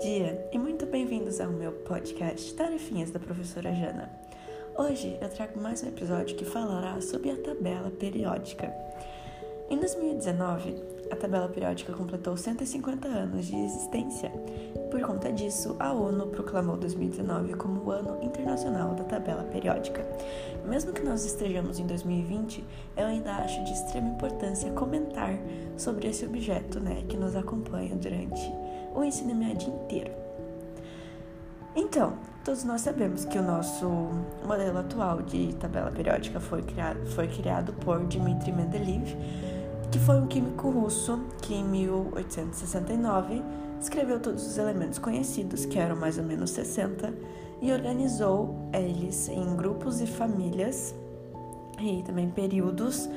dia e muito bem-vindos ao meu podcast Tarefinhas da Professora Jana. Hoje eu trago mais um episódio que falará sobre a tabela periódica. Em 2019, a tabela periódica completou 150 anos de existência. Por conta disso, a ONU proclamou 2019 como o Ano Internacional da Tabela Periódica. Mesmo que nós estejamos em 2020, eu ainda acho de extrema importância comentar sobre esse objeto né, que nos acompanha durante o ensino médio inteiro. Então, todos nós sabemos que o nosso modelo atual de tabela periódica foi criado, foi criado por Dmitry Mendeleev, que foi um químico russo que em 1869 escreveu todos os elementos conhecidos, que eram mais ou menos 60, e organizou eles em grupos e famílias e também períodos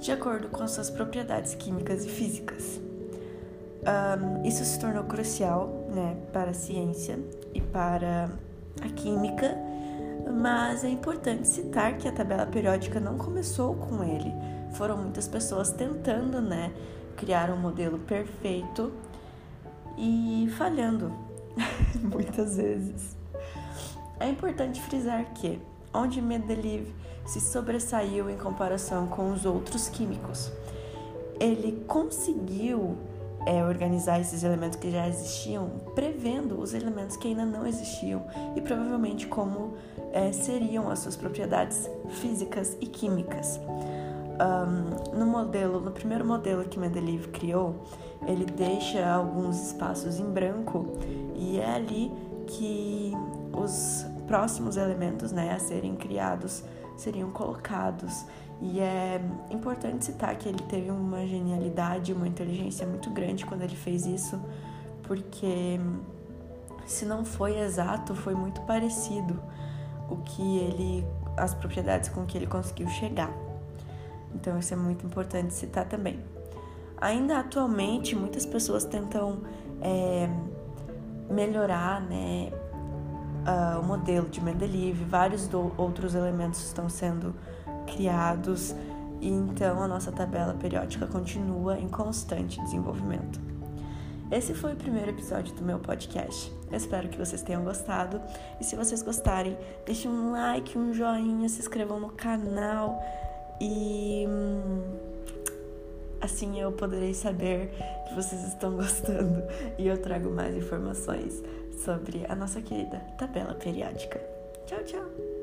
de acordo com suas propriedades químicas e físicas. Um, isso se tornou crucial né, para a ciência e para a química, mas é importante citar que a tabela periódica não começou com ele. Foram muitas pessoas tentando né, criar um modelo perfeito e falhando muitas vezes. É importante frisar que, onde Mendeleev se sobressaiu em comparação com os outros químicos, ele conseguiu é, organizar esses elementos que já existiam, prevendo os elementos que ainda não existiam e provavelmente como é, seriam as suas propriedades físicas e químicas. Um, no modelo, no primeiro modelo que Mendeleev criou, ele deixa alguns espaços em branco e é ali que os próximos elementos né, a serem criados seriam colocados. E é importante citar que ele teve uma genialidade, uma inteligência muito grande quando ele fez isso, porque se não foi exato, foi muito parecido o que ele, as propriedades com que ele conseguiu chegar. Então isso é muito importante citar também. Ainda atualmente, muitas pessoas tentam é, melhorar, né, uh, o modelo de Mendeleev, vários outros elementos estão sendo criados. E então a nossa tabela periódica continua em constante desenvolvimento. Esse foi o primeiro episódio do meu podcast. Eu espero que vocês tenham gostado. E se vocês gostarem, deixem um like, um joinha, se inscrevam no canal. E hum, assim eu poderei saber que vocês estão gostando. E eu trago mais informações sobre a nossa querida tabela periódica. Tchau, tchau!